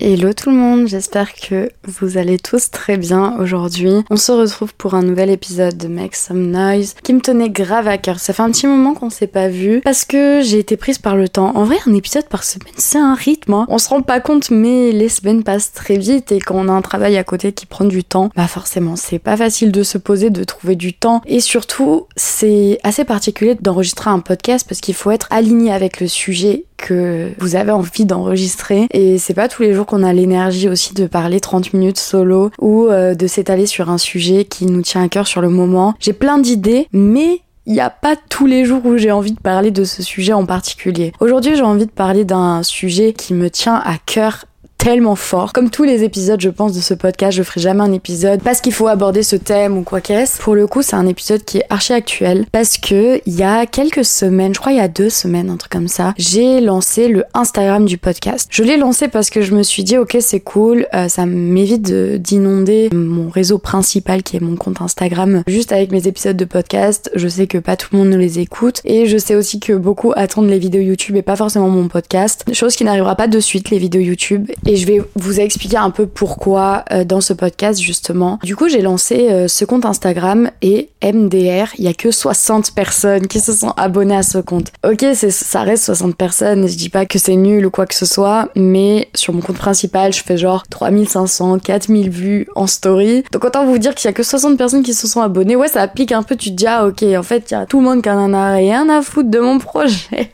Hello tout le monde, j'espère que vous allez tous très bien aujourd'hui. On se retrouve pour un nouvel épisode de Make Some Noise qui me tenait grave à cœur. Ça fait un petit moment qu'on s'est pas vu parce que j'ai été prise par le temps. En vrai, un épisode par semaine, c'est un rythme. Hein. On se rend pas compte, mais les semaines passent très vite et quand on a un travail à côté qui prend du temps, bah forcément, c'est pas facile de se poser, de trouver du temps. Et surtout, c'est assez particulier d'enregistrer un podcast parce qu'il faut être aligné avec le sujet que vous avez envie d'enregistrer et c'est pas tous les jours qu'on a l'énergie aussi de parler 30 minutes solo ou euh, de s'étaler sur un sujet qui nous tient à cœur sur le moment. J'ai plein d'idées mais il n'y a pas tous les jours où j'ai envie de parler de ce sujet en particulier. Aujourd'hui, j'ai envie de parler d'un sujet qui me tient à cœur tellement fort. Comme tous les épisodes, je pense, de ce podcast, je ferai jamais un épisode parce qu'il faut aborder ce thème ou quoi qu'est-ce. Pour le coup, c'est un épisode qui est archi actuel parce que il y a quelques semaines, je crois il y a deux semaines, un truc comme ça, j'ai lancé le Instagram du podcast. Je l'ai lancé parce que je me suis dit, ok, c'est cool, euh, ça m'évite d'inonder mon réseau principal qui est mon compte Instagram juste avec mes épisodes de podcast. Je sais que pas tout le monde ne les écoute et je sais aussi que beaucoup attendent les vidéos YouTube et pas forcément mon podcast. Chose qui n'arrivera pas de suite, les vidéos YouTube. Et je vais vous expliquer un peu pourquoi euh, dans ce podcast justement. Du coup, j'ai lancé euh, ce compte Instagram et MDR, il y a que 60 personnes qui se sont abonnées à ce compte. Ok, ça reste 60 personnes, je dis pas que c'est nul ou quoi que ce soit, mais sur mon compte principal, je fais genre 3500, 4000 vues en story. Donc autant vous dire qu'il y a que 60 personnes qui se sont abonnées. Ouais, ça applique un peu, tu te dis ah ok, en fait, il y a tout le monde qui en a rien à foutre de mon projet.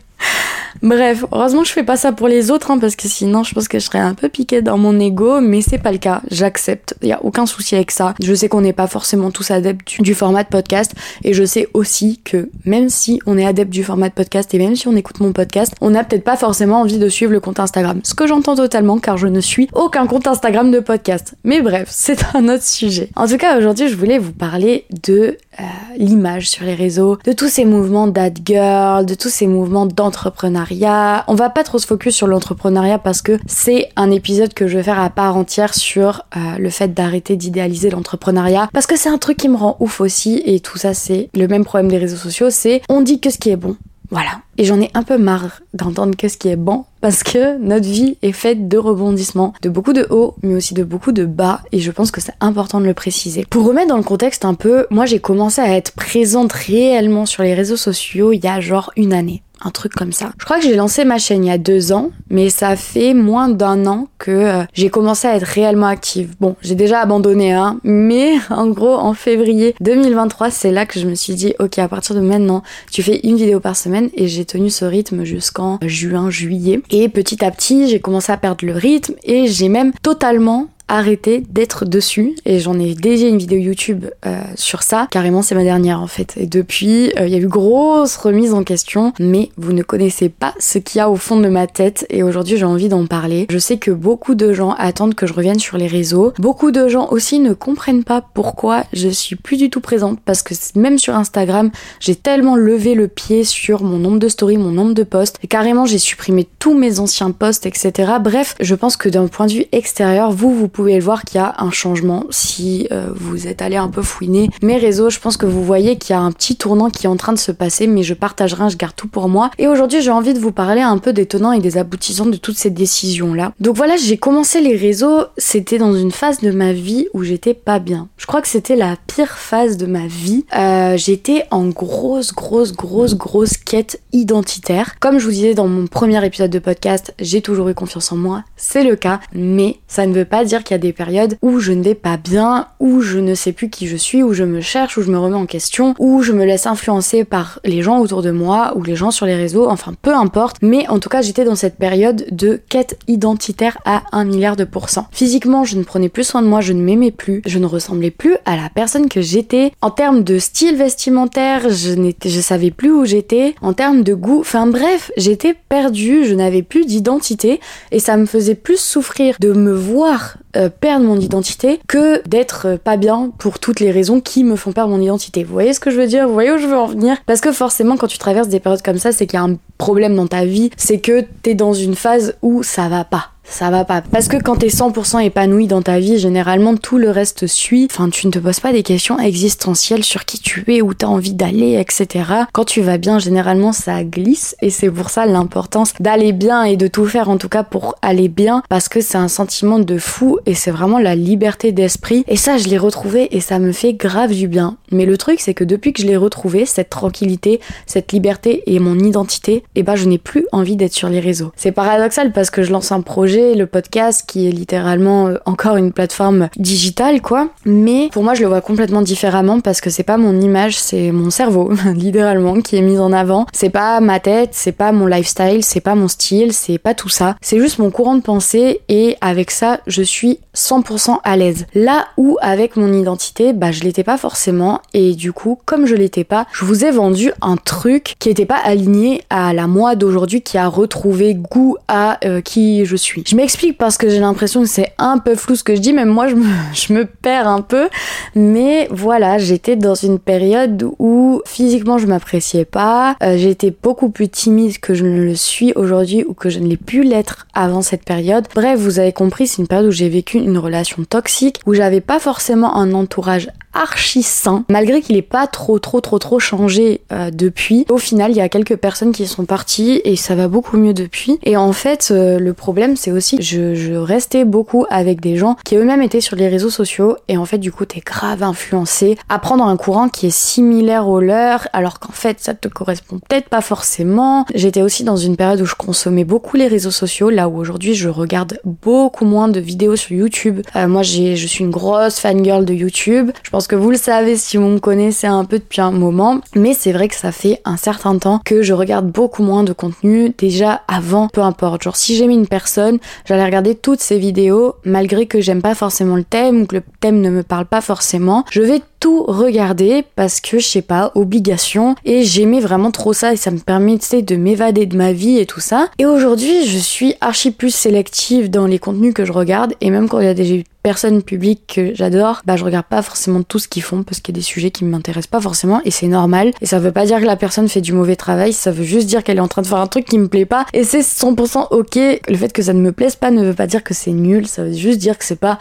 Bref, heureusement je fais pas ça pour les autres, hein, parce que sinon je pense que je serais un peu piquée dans mon ego, mais c'est pas le cas, j'accepte, il y a aucun souci avec ça. Je sais qu'on n'est pas forcément tous adeptes du, format de podcast, et je sais aussi que même si on est adepte du format de podcast, et même si on écoute mon podcast, on n'a peut-être pas forcément envie de suivre le compte Instagram. Ce que j'entends totalement, car je ne suis aucun compte Instagram de podcast. Mais bref, c'est un autre sujet. En tout cas, aujourd'hui, je voulais vous parler de euh, l'image sur les réseaux, de tous ces mouvements d'ad girl, de tous ces mouvements d'entrepreneuriat on va pas trop se focus sur l'entrepreneuriat parce que c'est un épisode que je vais faire à part entière sur euh, le fait d'arrêter d'idéaliser l'entrepreneuriat parce que c'est un truc qui me rend ouf aussi et tout ça c'est le même problème des réseaux sociaux, c'est on dit que ce qui est bon. Voilà. Et j'en ai un peu marre d'entendre que ce qui est bon parce que notre vie est faite de rebondissements, de beaucoup de hauts, mais aussi de beaucoup de bas, et je pense que c'est important de le préciser. Pour remettre dans le contexte un peu, moi j'ai commencé à être présente réellement sur les réseaux sociaux il y a genre une année un truc comme ça. Je crois que j'ai lancé ma chaîne il y a deux ans, mais ça fait moins d'un an que euh, j'ai commencé à être réellement active. Bon, j'ai déjà abandonné un, mais en gros en février 2023, c'est là que je me suis dit, ok, à partir de maintenant, tu fais une vidéo par semaine, et j'ai tenu ce rythme jusqu'en juin, juillet. Et petit à petit, j'ai commencé à perdre le rythme, et j'ai même totalement arrêter d'être dessus et j'en ai déjà une vidéo YouTube euh, sur ça. Carrément, c'est ma dernière en fait. Et depuis, euh, il y a eu grosse remise en question, mais vous ne connaissez pas ce qu'il y a au fond de ma tête et aujourd'hui j'ai envie d'en parler. Je sais que beaucoup de gens attendent que je revienne sur les réseaux. Beaucoup de gens aussi ne comprennent pas pourquoi je suis plus du tout présente parce que même sur Instagram, j'ai tellement levé le pied sur mon nombre de stories, mon nombre de posts et carrément j'ai supprimé tous mes anciens posts, etc. Bref, je pense que d'un point de vue extérieur, vous, vous pouvez pouvez voir qu'il y a un changement si euh, vous êtes allé un peu fouiner mes réseaux. Je pense que vous voyez qu'il y a un petit tournant qui est en train de se passer, mais je partagerai, je garde tout pour moi. Et aujourd'hui, j'ai envie de vous parler un peu des tenants et des aboutissants de toutes ces décisions-là. Donc voilà, j'ai commencé les réseaux, c'était dans une phase de ma vie où j'étais pas bien. Je crois que c'était la pire phase de ma vie. Euh, j'étais en grosse, grosse, grosse, grosse quête identitaire. Comme je vous disais dans mon premier épisode de podcast, j'ai toujours eu confiance en moi, c'est le cas, mais ça ne veut pas dire il y a des périodes où je ne vais pas bien, où je ne sais plus qui je suis, où je me cherche, où je me remets en question, où je me laisse influencer par les gens autour de moi ou les gens sur les réseaux, enfin peu importe. Mais en tout cas, j'étais dans cette période de quête identitaire à un milliard de pourcents. Physiquement, je ne prenais plus soin de moi, je ne m'aimais plus, je ne ressemblais plus à la personne que j'étais. En termes de style vestimentaire, je n'étais, je savais plus où j'étais. En termes de goût, enfin bref, j'étais perdue, je n'avais plus d'identité et ça me faisait plus souffrir de me voir euh, perdre mon identité que d'être euh, pas bien pour toutes les raisons qui me font perdre mon identité. Vous voyez ce que je veux dire? Vous voyez où je veux en venir? Parce que forcément, quand tu traverses des périodes comme ça, c'est qu'il y a un problème dans ta vie, c'est que t'es dans une phase où ça va pas ça va pas. Parce que quand t'es 100% épanoui dans ta vie, généralement tout le reste suit. Enfin, tu ne te poses pas des questions existentielles sur qui tu es, où t'as envie d'aller, etc. Quand tu vas bien, généralement ça glisse et c'est pour ça l'importance d'aller bien et de tout faire en tout cas pour aller bien parce que c'est un sentiment de fou et c'est vraiment la liberté d'esprit. Et ça, je l'ai retrouvé et ça me fait grave du bien. Mais le truc, c'est que depuis que je l'ai retrouvé, cette tranquillité, cette liberté et mon identité, et eh ben je n'ai plus envie d'être sur les réseaux. C'est paradoxal parce que je lance un projet le podcast qui est littéralement euh, encore une plateforme digitale quoi. Mais pour moi je le vois complètement différemment parce que c'est pas mon image, c'est mon cerveau littéralement qui est mis en avant. C'est pas ma tête, c'est pas mon lifestyle, c'est pas mon style, c'est pas tout ça. C'est juste mon courant de pensée et avec ça je suis 100% à l'aise. Là où avec mon identité, bah je l'étais pas forcément et du coup comme je l'étais pas, je vous ai vendu un truc qui était pas aligné à la moi d'aujourd'hui qui a retrouvé goût à euh, qui je suis. Je m'explique parce que j'ai l'impression que c'est un peu flou ce que je dis, même moi je me, je me perds un peu. Mais voilà, j'étais dans une période où physiquement je m'appréciais pas, euh, j'étais beaucoup plus timide que je ne le suis aujourd'hui ou que je ne l'ai pu l'être avant cette période. Bref, vous avez compris, c'est une période où j'ai vécu une relation toxique, où j'avais pas forcément un entourage archi sain, malgré qu'il ait pas trop trop trop trop changé euh, depuis. Au final, il y a quelques personnes qui sont parties et ça va beaucoup mieux depuis. Et en fait, euh, le problème c'est aussi je, je restais beaucoup avec des gens qui eux-mêmes étaient sur les réseaux sociaux et en fait du coup t'es grave influencé à prendre un courant qui est similaire au leur alors qu'en fait ça te correspond peut-être pas forcément. J'étais aussi dans une période où je consommais beaucoup les réseaux sociaux là où aujourd'hui je regarde beaucoup moins de vidéos sur YouTube. Euh, moi je suis une grosse fangirl de YouTube. Je pense que vous le savez si vous me connaissez un peu depuis un moment, mais c'est vrai que ça fait un certain temps que je regarde beaucoup moins de contenu déjà avant, peu importe. Genre si j'aimais une personne, j'allais regarder toutes ses vidéos malgré que j'aime pas forcément le thème ou que le thème ne me parle pas forcément. Je vais tout regarder parce que je sais pas, obligation et j'aimais vraiment trop ça et ça me permettait de m'évader de ma vie et tout ça. Et aujourd'hui, je suis archi plus sélective dans les contenus que je regarde et même quand il y a des personnes publiques que j'adore, bah je regarde pas forcément tout ce qu'ils font parce qu'il y a des sujets qui m'intéressent pas forcément et c'est normal. Et ça veut pas dire que la personne fait du mauvais travail, ça veut juste dire qu'elle est en train de faire un truc qui me plaît pas et c'est 100% ok. Le fait que ça ne me plaise pas ne veut pas dire que c'est nul, ça veut juste dire que c'est pas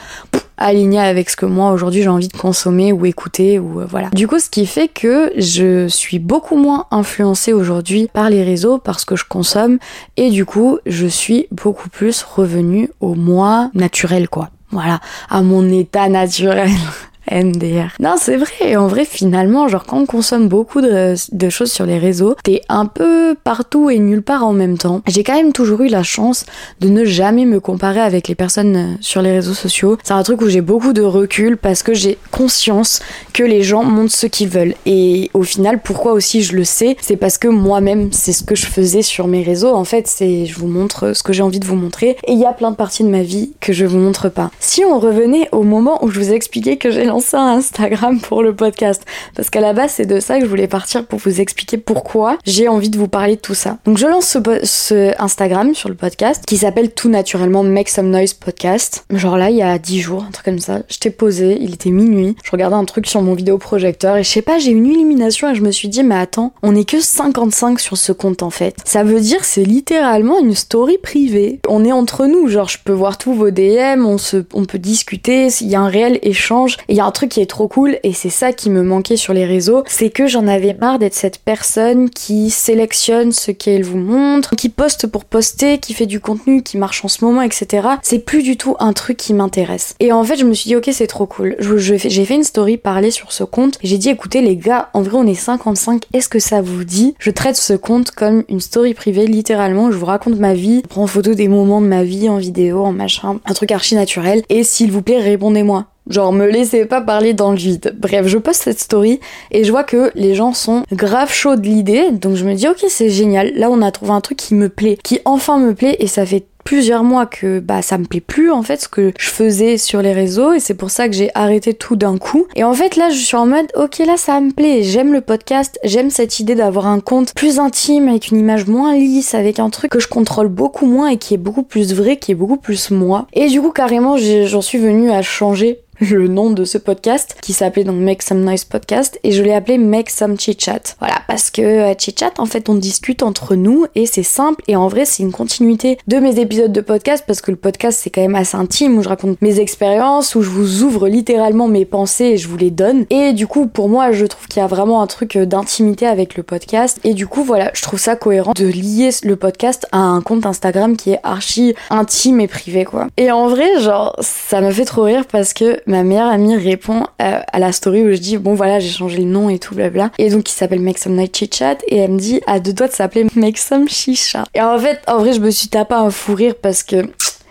aligné avec ce que moi aujourd'hui j'ai envie de consommer ou écouter ou euh, voilà. Du coup, ce qui fait que je suis beaucoup moins influencée aujourd'hui par les réseaux parce que je consomme et du coup, je suis beaucoup plus revenue au moi naturel quoi. Voilà, à mon état naturel. MDR. Non, c'est vrai. En vrai, finalement, genre quand on consomme beaucoup de, de choses sur les réseaux, t'es un peu partout et nulle part en même temps. J'ai quand même toujours eu la chance de ne jamais me comparer avec les personnes euh, sur les réseaux sociaux. C'est un truc où j'ai beaucoup de recul parce que j'ai conscience que les gens montrent ce qu'ils veulent. Et au final, pourquoi aussi je le sais, c'est parce que moi-même, c'est ce que je faisais sur mes réseaux. En fait, c'est je vous montre ce que j'ai envie de vous montrer. Et il y a plein de parties de ma vie que je vous montre pas. Si on revenait au moment où je vous expliquais que j'ai lancé ça Instagram pour le podcast. Parce qu'à la base, c'est de ça que je voulais partir pour vous expliquer pourquoi j'ai envie de vous parler de tout ça. Donc je lance ce, Instagram sur le podcast qui s'appelle tout naturellement Make Some Noise Podcast. Genre là, il y a 10 jours, un truc comme ça. J'étais posée, il était minuit. Je regardais un truc sur mon vidéoprojecteur et je sais pas, j'ai une illumination et je me suis dit, mais attends, on est que 55 sur ce compte en fait. Ça veut dire c'est littéralement une story privée. On est entre nous, genre je peux voir tous vos DM, on, se, on peut discuter, il y a un réel échange. Il y a un truc qui est trop cool et c'est ça qui me manquait sur les réseaux, c'est que j'en avais marre d'être cette personne qui sélectionne ce qu'elle vous montre, qui poste pour poster, qui fait du contenu qui marche en ce moment, etc. C'est plus du tout un truc qui m'intéresse. Et en fait, je me suis dit, ok, c'est trop cool. J'ai fait une story parler sur ce compte. J'ai dit, écoutez, les gars, en vrai, on est 55. Est-ce que ça vous dit? Je traite ce compte comme une story privée, littéralement. Je vous raconte ma vie, je prends photo des moments de ma vie en vidéo, en machin, un truc archi naturel. Et s'il vous plaît, répondez-moi. Genre, me laissez pas parler dans le vide. Bref, je poste cette story et je vois que les gens sont grave chauds de l'idée. Donc je me dis, ok, c'est génial. Là, on a trouvé un truc qui me plaît, qui enfin me plaît et ça fait plusieurs mois que bah ça me plaît plus en fait ce que je faisais sur les réseaux et c'est pour ça que j'ai arrêté tout d'un coup. Et en fait là je suis en mode ok là ça me plaît, j'aime le podcast, j'aime cette idée d'avoir un compte plus intime avec une image moins lisse, avec un truc que je contrôle beaucoup moins et qui est beaucoup plus vrai, qui est beaucoup plus moi. Et du coup carrément j'en suis venue à changer le nom de ce podcast qui s'appelait donc Make Some Noise Podcast et je l'ai appelé Make Some Chit Chat. Voilà, parce que euh, Chit Chat, en fait, on discute entre nous et c'est simple et en vrai, c'est une continuité de mes épisodes de podcast parce que le podcast, c'est quand même assez intime où je raconte mes expériences, où je vous ouvre littéralement mes pensées et je vous les donne. Et du coup, pour moi, je trouve qu'il y a vraiment un truc euh, d'intimité avec le podcast et du coup, voilà, je trouve ça cohérent de lier le podcast à un compte Instagram qui est archi intime et privé, quoi. Et en vrai, genre, ça me fait trop rire parce que ma meilleure amie répond à, la story où je dis bon voilà j'ai changé le nom et tout blabla et donc il s'appelle Make Some Night Chit Chat et elle me dit à deux doigts de s'appeler Make Some Shisha et en fait en vrai je me suis tapé un fou rire parce que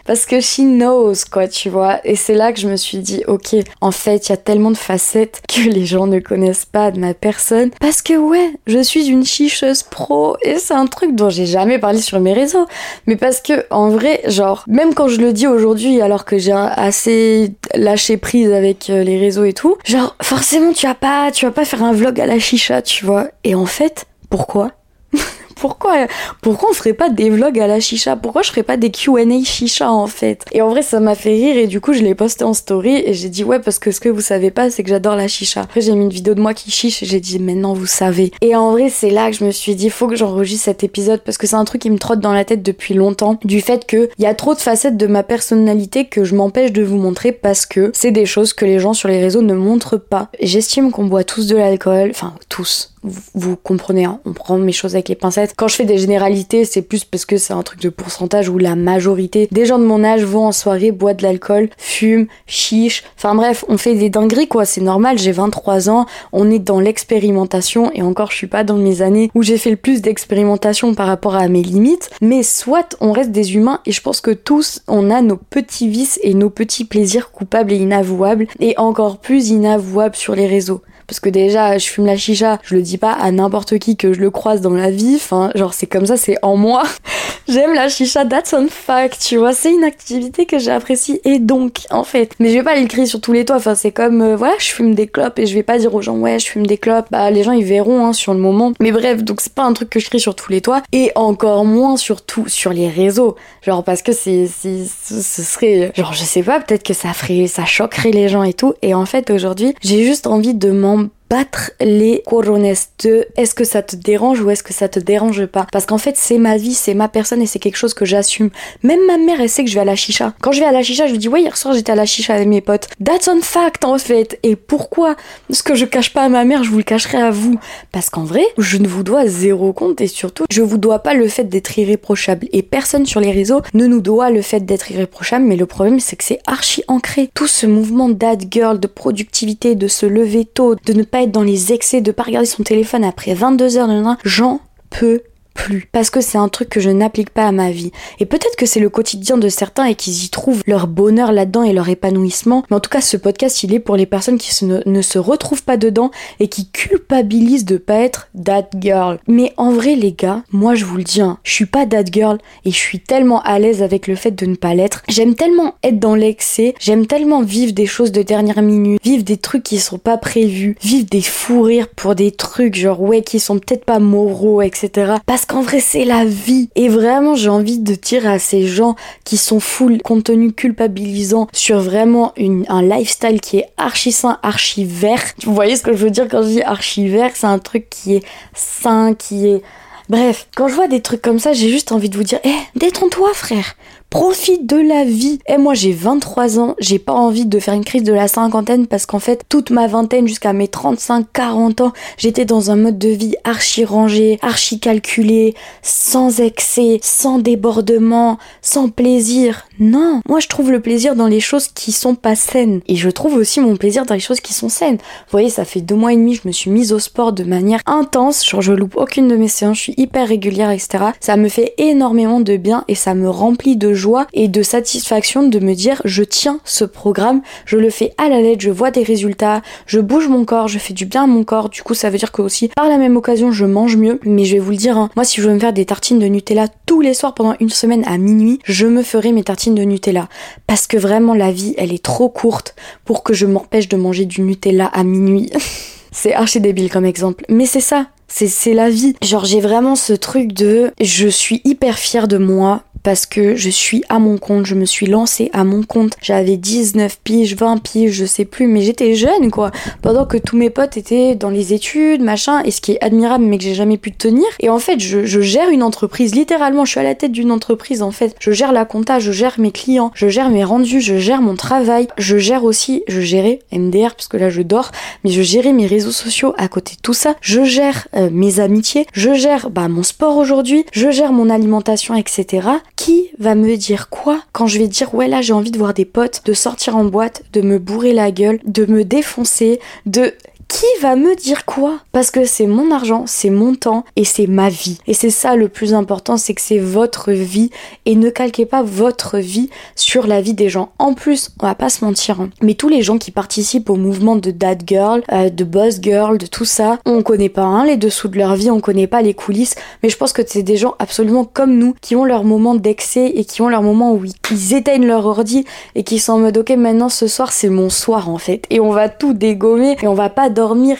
parce que she knows quoi tu vois. Et c'est là que je me suis dit ok en fait il y a tellement de facettes que les gens ne connaissent pas de ma personne. Parce que ouais je suis une chicheuse pro et c'est un truc dont j'ai jamais parlé sur mes réseaux. Mais parce que en vrai genre même quand je le dis aujourd'hui alors que j'ai assez lâché prise avec euh, les réseaux et tout genre forcément tu vas pas tu vas pas faire un vlog à la chicha tu vois. Et en fait pourquoi? pourquoi, pourquoi on ferait pas des vlogs à la chicha? Pourquoi je ferais pas des Q&A chicha en fait? Et en vrai, ça m'a fait rire et du coup, je l'ai posté en story et j'ai dit ouais parce que ce que vous savez pas, c'est que j'adore la chicha. Après, j'ai mis une vidéo de moi qui chiche et j'ai dit maintenant vous savez. Et en vrai, c'est là que je me suis dit faut que j'enregistre cet épisode parce que c'est un truc qui me trotte dans la tête depuis longtemps du fait que il y a trop de facettes de ma personnalité que je m'empêche de vous montrer parce que c'est des choses que les gens sur les réseaux ne montrent pas. J'estime qu'on boit tous de l'alcool, enfin tous vous, comprenez, hein, on prend mes choses avec les pincettes. Quand je fais des généralités, c'est plus parce que c'est un truc de pourcentage où la majorité des gens de mon âge vont en soirée, boivent de l'alcool, fument, chichent. Enfin bref, on fait des dingueries quoi, c'est normal, j'ai 23 ans, on est dans l'expérimentation et encore je suis pas dans mes années où j'ai fait le plus d'expérimentation par rapport à mes limites, mais soit on reste des humains et je pense que tous on a nos petits vices et nos petits plaisirs coupables et inavouables et encore plus inavouables sur les réseaux parce que déjà je fume la chicha, je le dis pas à n'importe qui que je le croise dans la vie, enfin genre c'est comme ça, c'est en moi. J'aime la chicha, that's on fact, tu vois, c'est une activité que j'apprécie et donc en fait, mais je vais pas l'écrire sur tous les toits, enfin c'est comme euh, voilà, je fume des clopes et je vais pas dire aux gens ouais, je fume des clopes, bah les gens ils verront hein, sur le moment. Mais bref, donc c'est pas un truc que je crie sur tous les toits et encore moins surtout sur les réseaux. Genre parce que c'est ce serait genre je sais pas, peut-être que ça ferait ça choquerait les gens et tout et en fait aujourd'hui, j'ai juste envie de m'en om battre les couronnes de est-ce que ça te dérange ou est-ce que ça te dérange pas. Parce qu'en fait c'est ma vie c'est ma personne et c'est quelque chose que j'assume. Même ma mère elle sait que je vais à la chicha. Quand je vais à la chicha je lui dis ouais hier soir j'étais à la chicha avec mes potes. That's on fact en fait. Et pourquoi ce que je cache pas à ma mère je vous le cacherai à vous. Parce qu'en vrai je ne vous dois zéro compte et surtout je vous dois pas le fait d'être irréprochable. Et personne sur les réseaux ne nous doit le fait d'être irréprochable mais le problème c'est que c'est archi ancré. Tout ce mouvement dad girl de productivité de se lever tôt de ne pas être dans les excès, de pas regarder son téléphone après 22 heures j'en peux plus. Parce que c'est un truc que je n'applique pas à ma vie. Et peut-être que c'est le quotidien de certains et qu'ils y trouvent leur bonheur là-dedans et leur épanouissement. Mais en tout cas, ce podcast, il est pour les personnes qui ne, se retrouvent pas dedans et qui culpabilisent de pas être that girl. Mais en vrai, les gars, moi je vous le dis, hein, je suis pas that girl et je suis tellement à l'aise avec le fait de ne pas l'être. J'aime tellement être dans l'excès, j'aime tellement vivre des choses de dernière minute, vivre des trucs qui sont pas prévus, vivre des fous rires pour des trucs genre ouais qui sont peut-être pas moraux, etc. Parce qu'en vrai c'est la vie. Et vraiment j'ai envie de dire à ces gens qui sont full contenu culpabilisant sur vraiment un lifestyle qui est archi sain, archi vert. Vous voyez ce que je veux dire quand je dis archi vert? C'est un truc qui est sain, qui est... Bref, quand je vois des trucs comme ça, j'ai juste envie de vous dire, eh, détends-toi frère profite de la vie. Et moi j'ai 23 ans, j'ai pas envie de faire une crise de la cinquantaine parce qu'en fait toute ma vingtaine jusqu'à mes 35-40 ans, j'étais dans un mode de vie archi rangé, archi calculé, sans excès, sans débordement, sans plaisir. Non, moi je trouve le plaisir dans les choses qui sont pas saines. Et je trouve aussi mon plaisir dans les choses qui sont saines. Vous voyez, ça fait deux mois et demi, je me suis mise au sport de manière intense, genre je loupe aucune de mes séances, je suis hyper régulière, etc. Ça me fait énormément de bien et ça me remplit de joie et de satisfaction de me dire je tiens ce programme, je le fais à la lettre, je vois des résultats, je bouge mon corps, je fais du bien à mon corps. Du coup, ça veut dire que aussi par la même occasion, je mange mieux. Mais je vais vous le dire, hein, moi si je veux me faire des tartines de Nutella tous les soirs pendant une semaine à minuit, je me ferai mes tartines de Nutella parce que vraiment la vie, elle est trop courte pour que je m'empêche de manger du Nutella à minuit. c'est archi débile comme exemple, mais c'est ça. C'est la vie. Genre j'ai vraiment ce truc de je suis hyper fière de moi parce que je suis à mon compte, je me suis lancée à mon compte. J'avais 19 piges, 20 piges, je sais plus, mais j'étais jeune quoi. Pendant que tous mes potes étaient dans les études, machin, et ce qui est admirable mais que j'ai jamais pu tenir. Et en fait, je, gère une entreprise, littéralement, je suis à la tête d'une entreprise en fait. Je gère la compta, je gère mes clients, je gère mes rendus, je gère mon travail, je gère aussi, je gérais MDR parce que là je dors, mais je gérais mes réseaux sociaux à côté de tout ça. Je gère euh, mes amitiés, je gère bah, mon sport aujourd'hui, je gère mon alimentation, etc qui va me dire quoi quand je vais dire ouais là j'ai envie de voir des potes, de sortir en boîte, de me bourrer la gueule, de me défoncer, de qui va me dire quoi? Parce que c'est mon argent, c'est mon temps et c'est ma vie. Et c'est ça le plus important, c'est que c'est votre vie et ne calquez pas votre vie sur la vie des gens. En plus, on va pas se mentir, hein, mais tous les gens qui participent au mouvement de dad girl, euh, de boss girl, de tout ça, on connaît pas hein, les dessous de leur vie, on connaît pas les coulisses, mais je pense que c'est des gens absolument comme nous qui ont leur moment d'excès et qui ont leur moment où ils éteignent leur ordi et qui sont en mode ok maintenant ce soir c'est mon soir en fait et on va tout dégommer et on va pas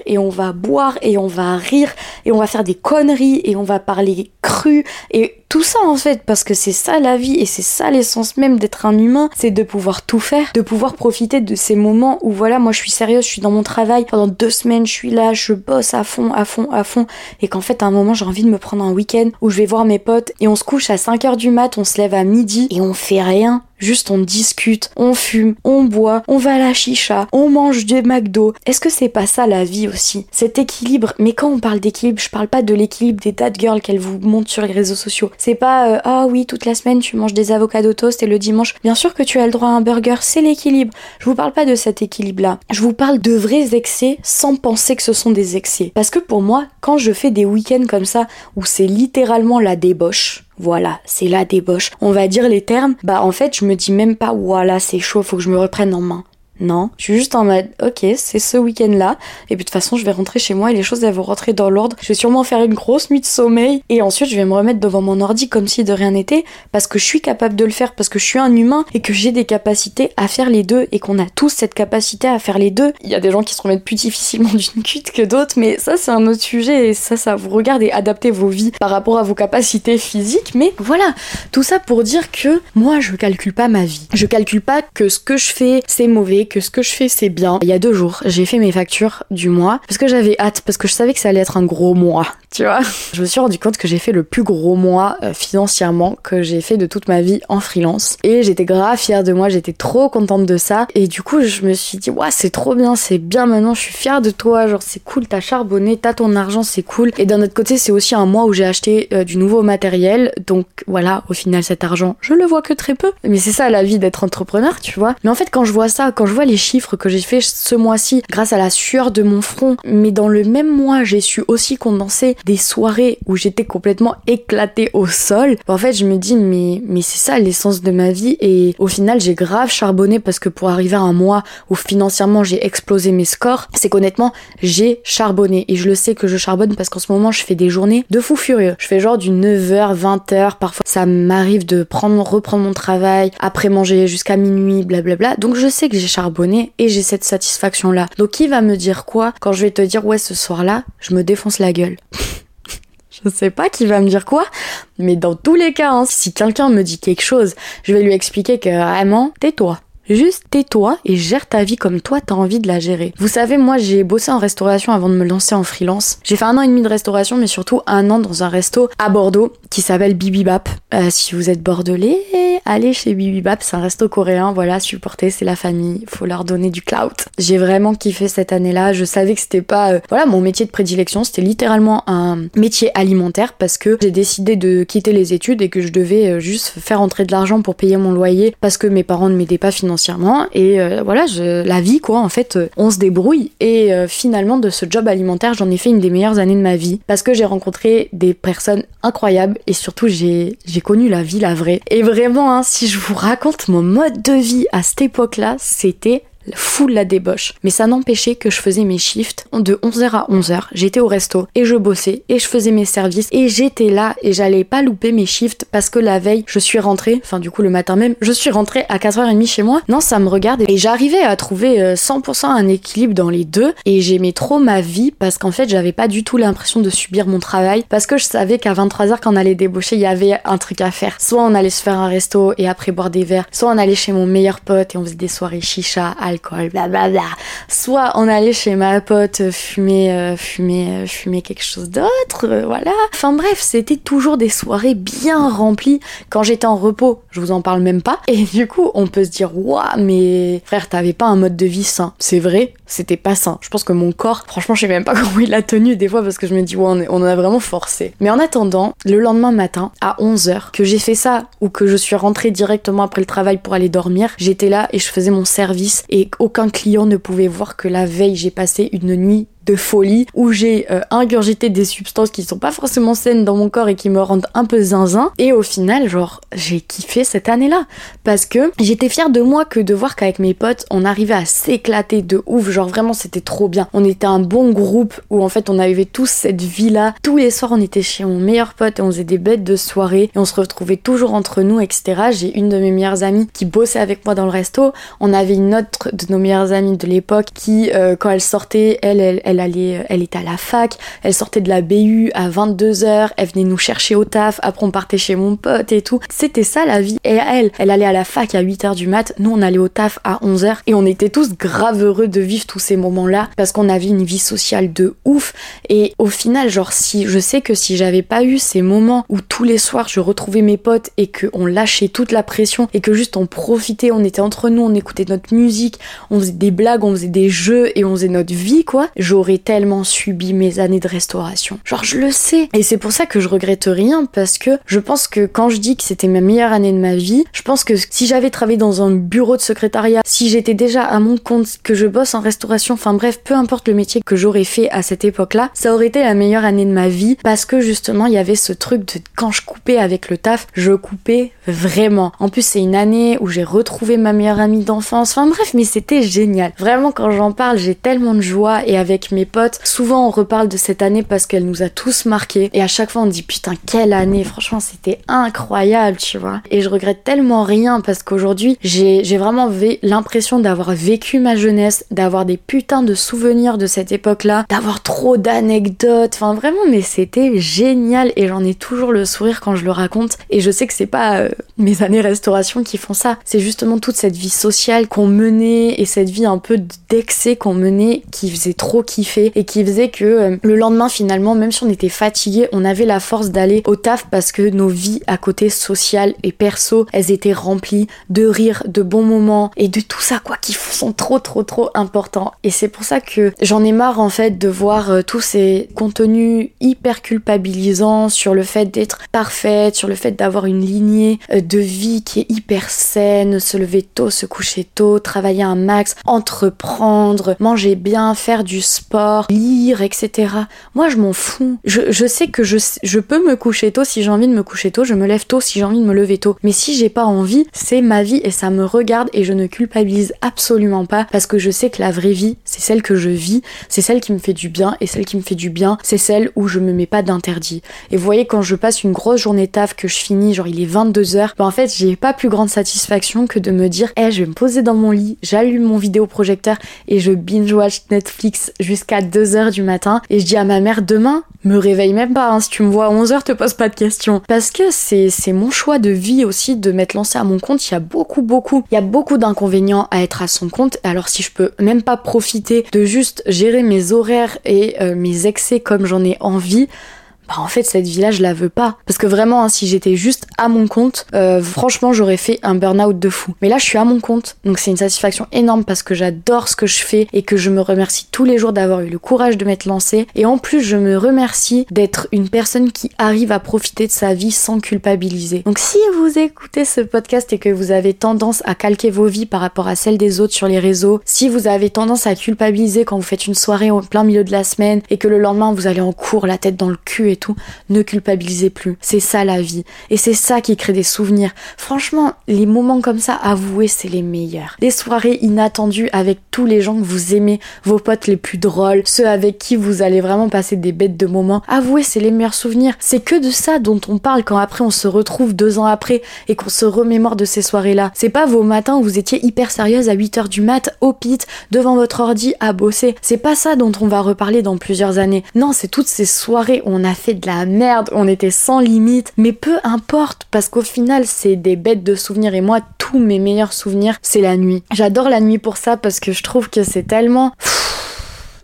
et on va boire et on va rire et on va faire des conneries et on va parler cru. Et tout ça en fait parce que c'est ça la vie et c'est ça l'essence même d'être un humain, c'est de pouvoir tout faire, de pouvoir profiter de ces moments où voilà moi je suis sérieuse, je suis dans mon travail pendant deux semaines, je suis là, je bosse à fond, à fond, à fond. Et qu'en fait à un moment j'ai envie de me prendre un week-end où je vais voir mes potes et on se couche à 5 heures du mat, on se lève à midi et on fait rien Juste on discute, on fume, on boit, on va à la chicha, on mange des McDo. Est-ce que c'est pas ça la vie aussi? Cet équilibre, mais quand on parle d'équilibre, je parle pas de l'équilibre des dad girls qu'elles vous montrent sur les réseaux sociaux. C'est pas euh, ah oui, toute la semaine tu manges des avocats toast et le dimanche, bien sûr que tu as le droit à un burger, c'est l'équilibre. Je vous parle pas de cet équilibre-là. Je vous parle de vrais excès sans penser que ce sont des excès. Parce que pour moi, quand je fais des week-ends comme ça où c'est littéralement la débauche, voilà, c'est la débauche. On va dire les termes. Bah en fait, je me dis même pas voilà, c'est chaud, faut que je me reprenne en main. Non, je suis juste en mode, ok, c'est ce week-end-là, et puis de toute façon, je vais rentrer chez moi et les choses vont rentrer dans l'ordre. Je vais sûrement faire une grosse nuit de sommeil, et ensuite je vais me remettre devant mon ordi comme si de rien n'était, parce que je suis capable de le faire, parce que je suis un humain, et que j'ai des capacités à faire les deux, et qu'on a tous cette capacité à faire les deux. Il y a des gens qui se remettent plus difficilement d'une cuite que d'autres, mais ça c'est un autre sujet, et ça, ça vous regarde et adaptez vos vies par rapport à vos capacités physiques, mais voilà, tout ça pour dire que moi je calcule pas ma vie. Je calcule pas que ce que je fais c'est mauvais, que ce que je fais c'est bien. Il y a deux jours, j'ai fait mes factures du mois parce que j'avais hâte, parce que je savais que ça allait être un gros mois, tu vois. Je me suis rendu compte que j'ai fait le plus gros mois euh, financièrement que j'ai fait de toute ma vie en freelance. Et j'étais grave fière de moi, j'étais trop contente de ça. Et du coup, je me suis dit, ouais, c'est trop bien, c'est bien maintenant, je suis fière de toi, genre c'est cool, t'as charbonné, t'as ton argent, c'est cool. Et d'un autre côté, c'est aussi un mois où j'ai acheté euh, du nouveau matériel. Donc voilà, au final, cet argent, je le vois que très peu. Mais c'est ça la vie d'être entrepreneur, tu vois. Mais en fait, quand je vois ça, quand je vois les chiffres que j'ai fait ce mois-ci grâce à la sueur de mon front, mais dans le même mois, j'ai su aussi condenser des soirées où j'étais complètement éclatée au sol. En fait, je me dis, mais, mais c'est ça l'essence de ma vie. Et au final, j'ai grave charbonné parce que pour arriver à un mois où financièrement j'ai explosé mes scores, c'est qu'honnêtement, j'ai charbonné. Et je le sais que je charbonne parce qu'en ce moment, je fais des journées de fou furieux. Je fais genre du 9h, 20h, parfois ça m'arrive de prendre, reprendre mon travail, après manger jusqu'à minuit, blablabla. Donc je sais que j'ai charbonné et j'ai cette satisfaction là. Donc qui va me dire quoi quand je vais te dire ouais ce soir là, je me défonce la gueule? Je sais pas qui va me dire quoi, mais dans tous les cas, hein, si quelqu'un me dit quelque chose, je vais lui expliquer que vraiment, tais-toi. Juste tais-toi et gère ta vie comme toi t'as envie de la gérer. Vous savez, moi j'ai bossé en restauration avant de me lancer en freelance. J'ai fait un an et demi de restauration, mais surtout un an dans un resto à Bordeaux qui s'appelle Bibibap. Euh, si vous êtes bordelais, allez chez Bibibap, c'est un resto coréen, voilà, supporter, c'est la famille, faut leur donner du clout. J'ai vraiment kiffé cette année-là, je savais que c'était pas, euh, voilà, mon métier de prédilection, c'était littéralement un métier alimentaire parce que j'ai décidé de quitter les études et que je devais euh, juste faire entrer de l'argent pour payer mon loyer parce que mes parents ne m'aidaient pas financièrement et euh, voilà, je, la vie quoi, en fait, euh, on se débrouille. Et euh, finalement, de ce job alimentaire, j'en ai fait une des meilleures années de ma vie parce que j'ai rencontré des personnes incroyables et surtout j'ai j'ai connu la vie, la vraie. Et vraiment, hein, si je vous raconte mon mode de vie à cette époque-là, c'était full la débauche. Mais ça n'empêchait que je faisais mes shifts de 11h à 11h. J'étais au resto et je bossais et je faisais mes services et j'étais là et j'allais pas louper mes shifts parce que la veille, je suis rentrée, enfin du coup le matin même, je suis rentrée à 4h30 chez moi. Non, ça me regarde et j'arrivais à trouver 100% euh, un équilibre dans les deux et j'aimais trop ma vie parce qu'en fait, j'avais pas du tout l'impression de subir mon travail parce que je savais qu'à 23h quand on allait débaucher, il y avait un truc à faire. Soit on allait se faire un resto et après boire des verres, soit on allait chez mon meilleur pote et on faisait des soirées chicha, Soit on allait chez ma pote fumer, euh, fumer, euh, fumer quelque chose d'autre, euh, voilà. Enfin bref, c'était toujours des soirées bien remplies. Quand j'étais en repos, je vous en parle même pas. Et du coup, on peut se dire, waouh, mais frère, t'avais pas un mode de vie sain. C'est vrai, c'était pas sain. Je pense que mon corps, franchement, je sais même pas comment il a tenu des fois parce que je me dis, ouais, on, en a vraiment forcé. Mais en attendant, le lendemain matin, à 11h, que j'ai fait ça ou que je suis rentrée directement après le travail pour aller dormir, j'étais là et je faisais mon service et aucun client ne pouvait voir que la veille, j'ai passé une nuit de folie où j'ai euh, ingurgité des substances qui sont pas forcément saines dans mon corps et qui me rendent un peu zinzin. Et au final, genre, j'ai kiffé cette année-là parce que j'étais fière de moi que de voir qu'avec mes potes, on arrivait à s'éclater de ouf. Genre, vraiment, c'était trop bien. On était un bon groupe où en fait, on avait tous cette vie-là. Tous les soirs, on était chez mon meilleur pote et on faisait des bêtes de soirée et on se retrouvait toujours entre nous, etc. J'ai une de mes meilleures amies qui bossait avec moi dans le resto. On avait une autre de nos meilleures amies de l'époque qui, euh, quand elle sortait, elle, elle, elle elle elle était à la fac, elle sortait de la BU à 22h, elle venait nous chercher au taf, après on partait chez mon pote et tout. C'était ça la vie. Et elle, elle allait à la fac à 8h du mat, nous on allait au taf à 11h et on était tous grave heureux de vivre tous ces moments-là parce qu'on avait une vie sociale de ouf. Et au final, genre si je sais que si j'avais pas eu ces moments où tous les soirs je retrouvais mes potes et qu'on lâchait toute la pression et que juste on profitait, on était entre nous, on écoutait notre musique, on faisait des blagues, on faisait des jeux et on faisait notre vie quoi, j'aurais tellement subi mes années de restauration. Genre, je le sais. Et c'est pour ça que je regrette rien, parce que je pense que quand je dis que c'était ma meilleure année de ma vie, je pense que si j'avais travaillé dans un bureau de secrétariat, si j'étais déjà à mon compte, que je bosse en restauration, enfin bref, peu importe le métier que j'aurais fait à cette époque-là, ça aurait été la meilleure année de ma vie, parce que justement, il y avait ce truc de quand je coupais avec le taf, je coupais vraiment. En plus, c'est une année où j'ai retrouvé ma meilleure amie d'enfance. Enfin bref, mais c'était génial. Vraiment, quand j'en parle, j'ai tellement de joie et avec mes potes, souvent on reparle de cette année parce qu'elle nous a tous marqués. Et à chaque fois on dit putain quelle année, franchement c'était incroyable, tu vois. Et je regrette tellement rien parce qu'aujourd'hui j'ai vraiment l'impression d'avoir vécu ma jeunesse, d'avoir des putains de souvenirs de cette époque-là, d'avoir trop d'anecdotes, enfin vraiment mais c'était génial. Et j'en ai toujours le sourire quand je le raconte. Et je sais que c'est pas euh, mes années restauration qui font ça, c'est justement toute cette vie sociale qu'on menait et cette vie un peu d'excès qu'on menait qui faisait trop et qui faisait que euh, le lendemain finalement, même si on était fatigué, on avait la force d'aller au taf parce que nos vies à côté sociales et perso, elles étaient remplies de rires, de bons moments et de tout ça quoi qui sont trop trop trop importants. Et c'est pour ça que j'en ai marre en fait de voir euh, tous ces contenus hyper culpabilisants sur le fait d'être parfaite, sur le fait d'avoir une lignée euh, de vie qui est hyper saine, se lever tôt, se coucher tôt, travailler un max, entreprendre, manger bien, faire du sport, lire, etc. Moi, je m'en fous. Je, sais que je, peux me coucher tôt si j'ai envie de me coucher tôt, je me lève tôt si j'ai envie de me lever tôt. Mais si j'ai pas envie, c'est ma vie et ça me regarde et je ne culpabilise absolument pas parce que je sais que la vraie vie, c'est celle que je vis, c'est celle qui me fait du bien et celle qui me fait du bien, c'est celle où je me mets pas d'interdit. Et vous voyez, quand je passe une grosse journée taf, que je finis, genre il est 22h, ben en fait, j'ai pas plus grande satisfaction que de me dire, eh, je vais me poser dans mon lit, j'allume mon vidéoprojecteur et je binge-watch Netflix jusqu'à 2h du matin et je dis à ma mère demain, me réveille même pas, hein, si tu me vois à 11h, te pose pas de questions. Parce que c'est, mon choix de vie aussi de m'être lancé à mon compte. Il y a beaucoup, beaucoup, il y a beaucoup d'inconvénients à être à son compte. Alors si je peux même pas profiter de juste gérer mes horaires et euh, mes excès comme j'en ai envie, bah en fait cette vie là je la veux pas. Parce que vraiment hein, si j'étais juste à mon compte euh, franchement j'aurais fait un burn-out de fou. Mais là je suis à mon compte. Donc c'est une satisfaction énorme parce que j'adore ce que je fais et que je me remercie tous les jours d'avoir eu le courage de m'être lancée. Et en plus je me remercie d'être une personne qui arrive à profiter de sa vie sans culpabiliser. Donc si vous écoutez ce podcast et que vous avez tendance à calquer vos vies par rapport à celles des autres sur les réseaux si vous avez tendance à culpabiliser quand vous faites une soirée au plein milieu de la semaine et que le lendemain vous allez en cours la tête dans le cul et tout, ne culpabilisez plus. C'est ça la vie. Et c'est ça qui crée des souvenirs. Franchement, les moments comme ça, avouez, c'est les meilleurs. Des soirées inattendues avec tous les gens que vous aimez, vos potes les plus drôles, ceux avec qui vous allez vraiment passer des bêtes de moments. Avouez, c'est les meilleurs souvenirs. C'est que de ça dont on parle quand après on se retrouve deux ans après et qu'on se remémore de ces soirées-là. C'est pas vos matins où vous étiez hyper sérieuse à 8h du mat, au pit, devant votre ordi, à bosser. C'est pas ça dont on va reparler dans plusieurs années. Non, c'est toutes ces soirées où on a fait de la merde, on était sans limite, mais peu importe, parce qu'au final, c'est des bêtes de souvenirs, et moi, tous mes meilleurs souvenirs, c'est la nuit. J'adore la nuit pour ça, parce que je trouve que c'est tellement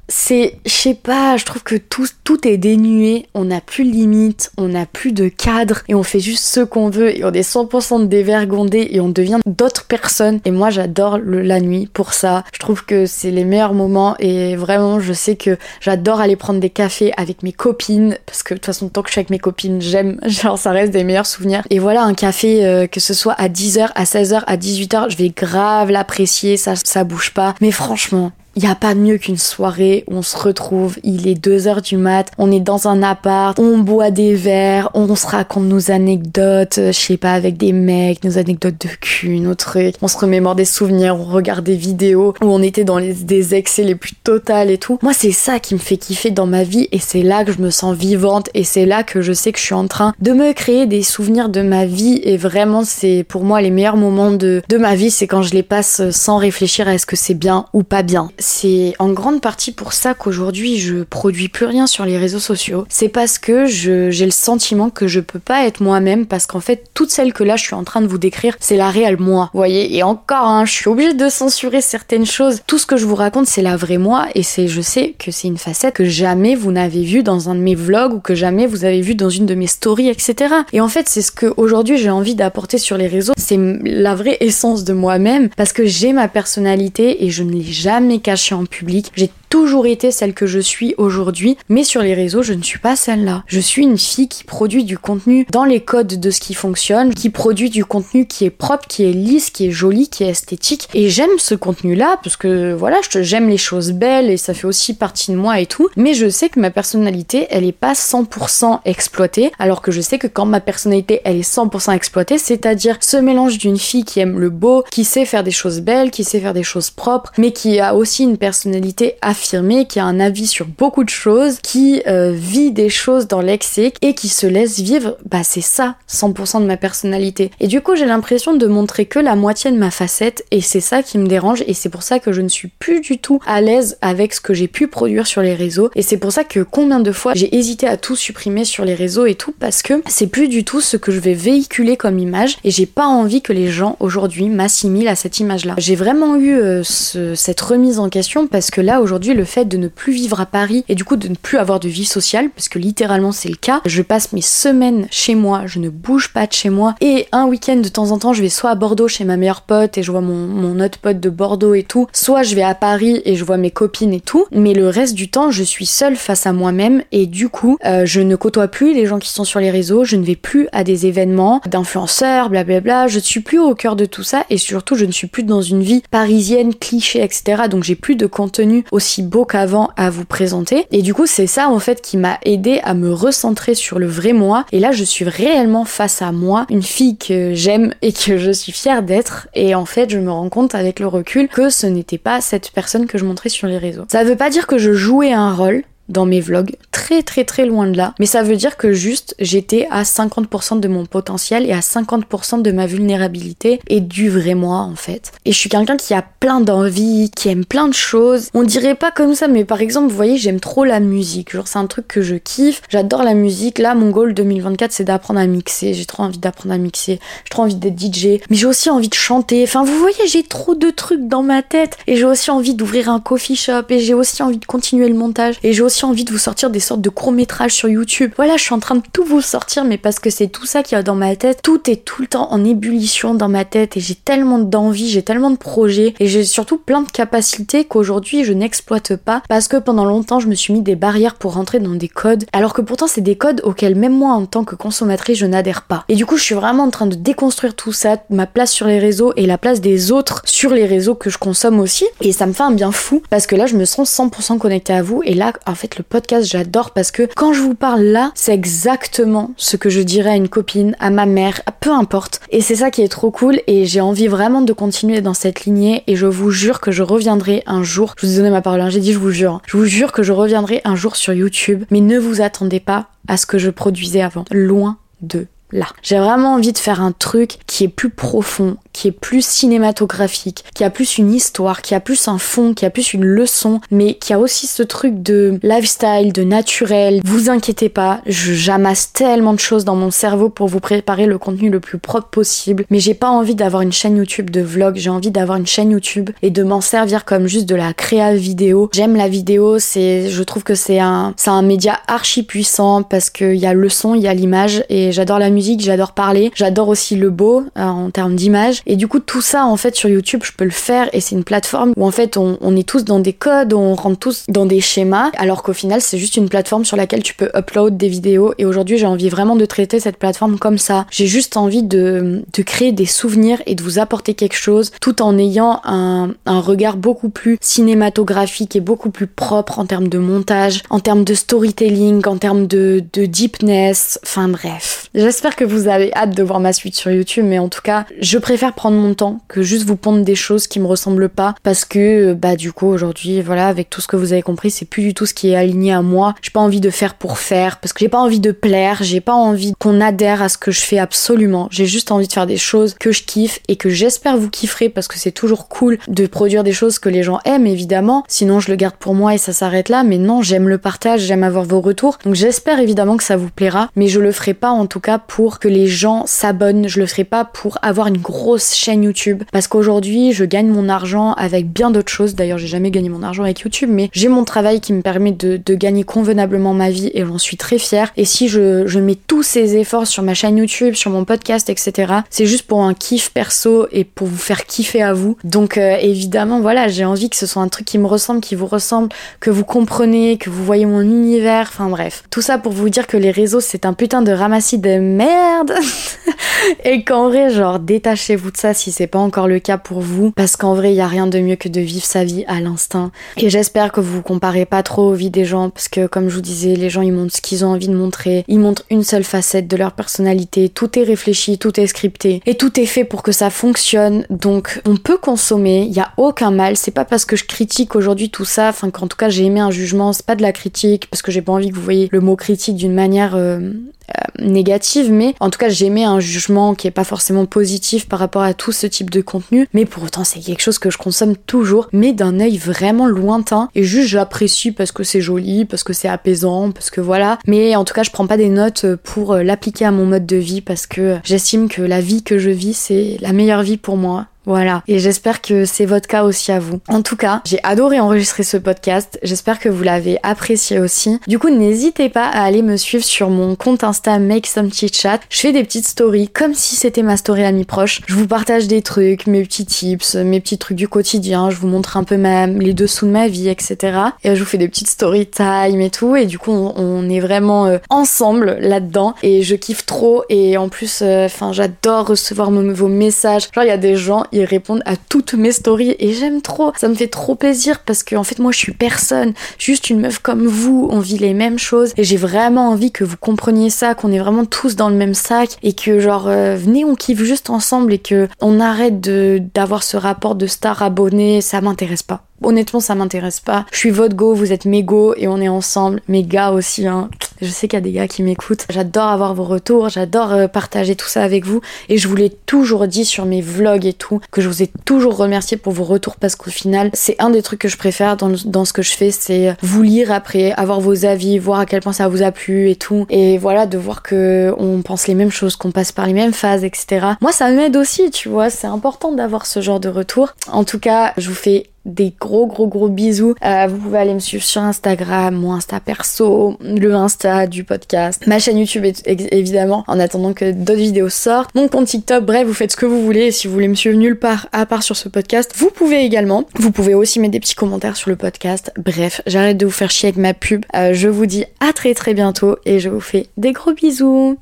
c'est, je sais pas, je trouve que tout, tout est dénué, on n'a plus de limites, on n'a plus de cadre et on fait juste ce qu'on veut et on est 100% dévergondé et on devient d'autres personnes. Et moi j'adore la nuit pour ça. Je trouve que c'est les meilleurs moments et vraiment je sais que j'adore aller prendre des cafés avec mes copines parce que de toute façon tant que je suis avec mes copines j'aime, genre ça reste des meilleurs souvenirs. Et voilà un café euh, que ce soit à 10h, à 16h, à 18h, je vais grave l'apprécier, ça, ça bouge pas. Mais franchement, il n'y a pas mieux qu'une soirée où on se retrouve, il est 2 heures du mat, on est dans un appart, on boit des verres, on se raconte nos anecdotes, je sais pas, avec des mecs, nos anecdotes de cul, nos trucs, on se remémore des souvenirs, on regarde des vidéos où on était dans les, des excès les plus totales et tout. Moi, c'est ça qui me fait kiffer dans ma vie et c'est là que je me sens vivante et c'est là que je sais que je suis en train de me créer des souvenirs de ma vie et vraiment, c'est pour moi les meilleurs moments de, de ma vie, c'est quand je les passe sans réfléchir à est-ce que c'est bien ou pas bien c'est en grande partie pour ça qu'aujourd'hui je produis plus rien sur les réseaux sociaux. C'est parce que j'ai le sentiment que je peux pas être moi-même parce qu'en fait toute celle que là je suis en train de vous décrire c'est la réelle moi. Vous voyez et encore hein, je suis obligée de censurer certaines choses. Tout ce que je vous raconte c'est la vraie moi et c'est je sais que c'est une facette que jamais vous n'avez vue dans un de mes vlogs ou que jamais vous avez vu dans une de mes stories etc. Et en fait c'est ce que aujourd'hui j'ai envie d'apporter sur les réseaux. C'est la vraie essence de moi-même parce que j'ai ma personnalité et je ne l'ai jamais cachée en public. Toujours été celle que je suis aujourd'hui, mais sur les réseaux, je ne suis pas celle-là. Je suis une fille qui produit du contenu dans les codes de ce qui fonctionne, qui produit du contenu qui est propre, qui est lisse, qui est joli, qui est esthétique. Et j'aime ce contenu-là parce que voilà, j'aime les choses belles et ça fait aussi partie de moi et tout. Mais je sais que ma personnalité, elle est pas 100% exploitée, alors que je sais que quand ma personnalité, elle est 100% exploitée, c'est-à-dire ce mélange d'une fille qui aime le beau, qui sait faire des choses belles, qui sait faire des choses propres, mais qui a aussi une personnalité affirmée qui a un avis sur beaucoup de choses, qui euh, vit des choses dans l'excès et qui se laisse vivre, bah c'est ça 100% de ma personnalité. Et du coup j'ai l'impression de montrer que la moitié de ma facette et c'est ça qui me dérange et c'est pour ça que je ne suis plus du tout à l'aise avec ce que j'ai pu produire sur les réseaux et c'est pour ça que combien de fois j'ai hésité à tout supprimer sur les réseaux et tout parce que c'est plus du tout ce que je vais véhiculer comme image et j'ai pas envie que les gens aujourd'hui m'assimilent à cette image là. J'ai vraiment eu euh, cette remise en question parce que là aujourd'hui le fait de ne plus vivre à Paris et du coup de ne plus avoir de vie sociale, parce que littéralement c'est le cas. Je passe mes semaines chez moi, je ne bouge pas de chez moi, et un week-end de temps en temps je vais soit à Bordeaux chez ma meilleure pote et je vois mon, mon autre pote de Bordeaux et tout, soit je vais à Paris et je vois mes copines et tout, mais le reste du temps je suis seule face à moi-même et du coup euh, je ne côtoie plus les gens qui sont sur les réseaux, je ne vais plus à des événements d'influenceurs, blablabla, je ne suis plus au cœur de tout ça et surtout je ne suis plus dans une vie parisienne, cliché, etc. Donc j'ai plus de contenu aussi beau qu'avant à vous présenter. Et du coup, c'est ça en fait qui m'a aidé à me recentrer sur le vrai moi. Et là, je suis réellement face à moi, une fille que j'aime et que je suis fière d'être. Et en fait, je me rends compte avec le recul que ce n'était pas cette personne que je montrais sur les réseaux. Ça veut pas dire que je jouais un rôle, dans mes vlogs, très très très loin de là. Mais ça veut dire que juste j'étais à 50% de mon potentiel et à 50% de ma vulnérabilité et du vrai moi en fait. Et je suis quelqu'un qui a plein d'envie, qui aime plein de choses. On dirait pas comme ça, mais par exemple, vous voyez, j'aime trop la musique. Genre c'est un truc que je kiffe. J'adore la musique. Là, mon goal 2024, c'est d'apprendre à mixer. J'ai trop envie d'apprendre à mixer. J'ai trop envie d'être DJ. Mais j'ai aussi envie de chanter. Enfin, vous voyez, j'ai trop de trucs dans ma tête. Et j'ai aussi envie d'ouvrir un coffee shop. Et j'ai aussi envie de continuer le montage. Et j'ai aussi envie de vous sortir des sortes de courts-métrages sur YouTube. Voilà, je suis en train de tout vous sortir, mais parce que c'est tout ça qui a dans ma tête. Tout est tout le temps en ébullition dans ma tête et j'ai tellement d'envie, j'ai tellement de projets et j'ai surtout plein de capacités qu'aujourd'hui je n'exploite pas parce que pendant longtemps je me suis mis des barrières pour rentrer dans des codes alors que pourtant c'est des codes auxquels même moi en tant que consommatrice je n'adhère pas. Et du coup je suis vraiment en train de déconstruire tout ça, ma place sur les réseaux et la place des autres sur les réseaux que je consomme aussi et ça me fait un bien fou parce que là je me sens 100% connectée à vous et là en fait le podcast j'adore parce que quand je vous parle là c'est exactement ce que je dirais à une copine, à ma mère, peu importe. Et c'est ça qui est trop cool et j'ai envie vraiment de continuer dans cette lignée et je vous jure que je reviendrai un jour. Je vous ai donné ma parole, hein, j'ai dit je vous jure. Je vous jure que je reviendrai un jour sur YouTube, mais ne vous attendez pas à ce que je produisais avant. Loin de là. J'ai vraiment envie de faire un truc qui est plus profond, qui est plus cinématographique, qui a plus une histoire, qui a plus un fond, qui a plus une leçon, mais qui a aussi ce truc de lifestyle, de naturel. Vous inquiétez pas, jamasse tellement de choses dans mon cerveau pour vous préparer le contenu le plus propre possible, mais j'ai pas envie d'avoir une chaîne YouTube de vlog, j'ai envie d'avoir une chaîne YouTube et de m'en servir comme juste de la créa vidéo. J'aime la vidéo, c'est, je trouve que c'est un, c'est un média archi puissant parce qu'il y a le son, il y a l'image et j'adore la musique, j'adore parler, j'adore aussi le beau euh, en termes d'image et du coup, tout ça, en fait, sur YouTube, je peux le faire et c'est une plateforme où en fait, on, on, est tous dans des codes, on rentre tous dans des schémas, alors qu'au final, c'est juste une plateforme sur laquelle tu peux upload des vidéos. Et aujourd'hui, j'ai envie vraiment de traiter cette plateforme comme ça. J'ai juste envie de, de créer des souvenirs et de vous apporter quelque chose tout en ayant un, un regard beaucoup plus cinématographique et beaucoup plus propre en termes de montage, en termes de storytelling, en termes de, de deepness. Enfin bref. J'espère que vous avez hâte de voir ma suite sur YouTube, mais en tout cas, je préfère prendre mon temps que juste vous pondre des choses qui me ressemblent pas parce que bah du coup aujourd'hui voilà avec tout ce que vous avez compris c'est plus du tout ce qui est aligné à moi. J'ai pas envie de faire pour faire parce que j'ai pas envie de plaire j'ai pas envie qu'on adhère à ce que je fais absolument. J'ai juste envie de faire des choses que je kiffe et que j'espère vous kifferez parce que c'est toujours cool de produire des choses que les gens aiment évidemment. Sinon je le garde pour moi et ça s'arrête là. Mais non j'aime le partage j'aime avoir vos retours. Donc j'espère évidemment que ça vous plaira mais je le ferai pas en tout cas pour que les gens s'abonnent je le ferai pas pour avoir une grosse chaîne YouTube parce qu'aujourd'hui je gagne mon argent avec bien d'autres choses. D'ailleurs j'ai jamais gagné mon argent avec YouTube mais j'ai mon travail qui me permet de, gagner convenablement ma vie et j'en suis très fière. Et si je, je mets tous ces efforts sur ma chaîne YouTube, sur mon podcast, etc. C'est juste pour un kiff perso et pour vous faire kiffer à vous. Donc euh, évidemment voilà j'ai envie que ce soit un truc qui me ressemble, qui vous ressemble, que vous comprenez, que vous voyez mon univers. Enfin bref. Tout ça pour vous dire que les réseaux c'est un putain de ramassis de merde et qu'en vrai genre détachez-vous ça si c'est pas encore le cas pour vous, parce qu'en vrai, il y a rien de mieux que de vivre sa vie à l'instinct. Et j'espère que vous vous comparez pas trop aux vies des gens, parce que comme je vous disais, les gens ils montrent ce qu'ils ont envie de montrer, ils montrent une seule facette de leur personnalité, tout est réfléchi, tout est scripté, et tout est fait pour que ça fonctionne. Donc on peut consommer, il y a aucun mal. C'est pas parce que je critique aujourd'hui tout ça, enfin qu'en tout cas j'ai aimé un jugement, c'est pas de la critique, parce que j'ai pas envie que vous voyez le mot critique d'une manière euh, euh, négative, en tout cas j'aimais un jugement qui est pas forcément positif par rapport à tout ce type de contenu, mais pour autant c'est quelque chose que je consomme toujours, mais d'un œil vraiment lointain, et juste j'apprécie parce que c'est joli, parce que c'est apaisant, parce que voilà, mais en tout cas je prends pas des notes pour euh, l'appliquer à mon mode de vie parce que j'estime que la vie que je vis c'est la meilleure vie pour moi voilà. Et j'espère que c'est votre cas aussi à vous. En tout cas, j'ai adoré enregistrer ce podcast. J'espère que vous l'avez apprécié aussi. Du coup, n'hésitez pas à aller me suivre sur mon compte Insta Make Some Chat. Je fais des petites stories comme si c'était ma story amie proche. Je vous partage des trucs, mes petits tips, mes petits trucs du quotidien. Je vous montre un peu ma, les dessous de ma vie, etc. Et je vous fais des petites story time et tout. Et du coup, on, est vraiment euh, ensemble là-dedans. Et je kiffe trop. Et en plus, euh, enfin, j'adore recevoir vos messages. Genre, il y a des gens, ils répondent à toutes mes stories et j'aime trop. Ça me fait trop plaisir parce que en fait moi je suis personne, juste une meuf comme vous, on vit les mêmes choses et j'ai vraiment envie que vous compreniez ça, qu'on est vraiment tous dans le même sac et que genre euh, venez on kiffe juste ensemble et que on arrête d'avoir ce rapport de star abonné, ça m'intéresse pas. Honnêtement, ça m'intéresse pas. Je suis votre go, vous êtes mes go et on est ensemble. Mes gars aussi, hein. Je sais qu'il y a des gars qui m'écoutent. J'adore avoir vos retours, j'adore euh, partager tout ça avec vous. Et je vous l'ai toujours dit sur mes vlogs et tout, que je vous ai toujours remercié pour vos retours parce qu'au final, c'est un des trucs que je préfère dans, ce que je fais, c'est vous lire après, avoir vos avis, voir à quel point ça vous a plu et tout. Et voilà, de voir que on pense les mêmes choses, qu'on passe par les mêmes phases, etc. Moi, ça m'aide aussi, tu vois. C'est important d'avoir ce genre de retour. En tout cas, je vous fais des gros gros gros bisous. Euh, vous pouvez aller me suivre sur Instagram, mon Insta perso, le Insta du podcast, ma chaîne YouTube évidemment, en attendant que d'autres vidéos sortent, mon compte TikTok, bref, vous faites ce que vous voulez. Si vous voulez me suivre nulle part à part sur ce podcast, vous pouvez également. Vous pouvez aussi mettre des petits commentaires sur le podcast. Bref, j'arrête de vous faire chier avec ma pub. Euh, je vous dis à très très bientôt et je vous fais des gros bisous.